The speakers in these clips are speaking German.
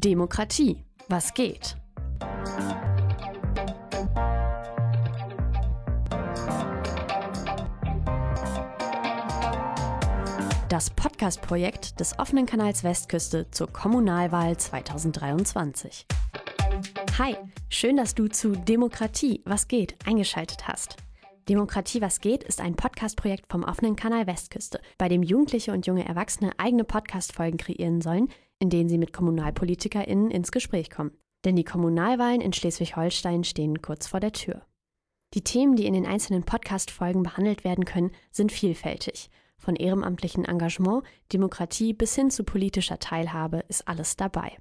Demokratie. Was geht? Das Podcast-Projekt des offenen Kanals Westküste zur Kommunalwahl 2023. Hi, schön, dass du zu Demokratie, was geht, eingeschaltet hast. Demokratie, was geht, ist ein Podcast-Projekt vom offenen Kanal Westküste, bei dem Jugendliche und junge Erwachsene eigene Podcast-Folgen kreieren sollen, in denen sie mit KommunalpolitikerInnen ins Gespräch kommen. Denn die Kommunalwahlen in Schleswig-Holstein stehen kurz vor der Tür. Die Themen, die in den einzelnen Podcast-Folgen behandelt werden können, sind vielfältig. Von ehrenamtlichem Engagement, Demokratie bis hin zu politischer Teilhabe ist alles dabei.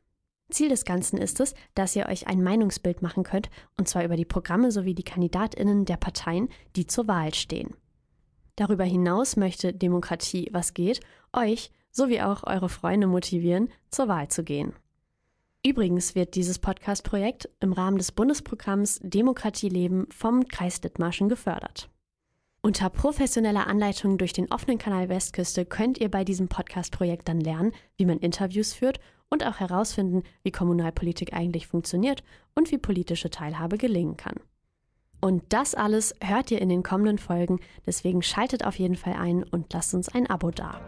Ziel des Ganzen ist es, dass ihr euch ein Meinungsbild machen könnt, und zwar über die Programme sowie die Kandidatinnen der Parteien, die zur Wahl stehen. Darüber hinaus möchte Demokratie, was geht, euch sowie auch eure Freunde motivieren, zur Wahl zu gehen. Übrigens wird dieses Podcast-Projekt im Rahmen des Bundesprogramms Demokratie leben vom Kreis Dithmarschen gefördert. Unter professioneller Anleitung durch den offenen Kanal Westküste könnt ihr bei diesem Podcast-Projekt dann lernen, wie man Interviews führt und auch herausfinden, wie Kommunalpolitik eigentlich funktioniert und wie politische Teilhabe gelingen kann. Und das alles hört ihr in den kommenden Folgen, deswegen schaltet auf jeden Fall ein und lasst uns ein Abo da.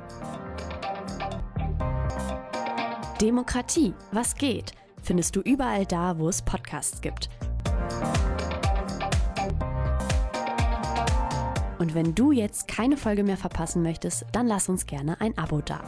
Demokratie, was geht, findest du überall da, wo es Podcasts gibt. Und wenn du jetzt keine Folge mehr verpassen möchtest, dann lass uns gerne ein Abo da.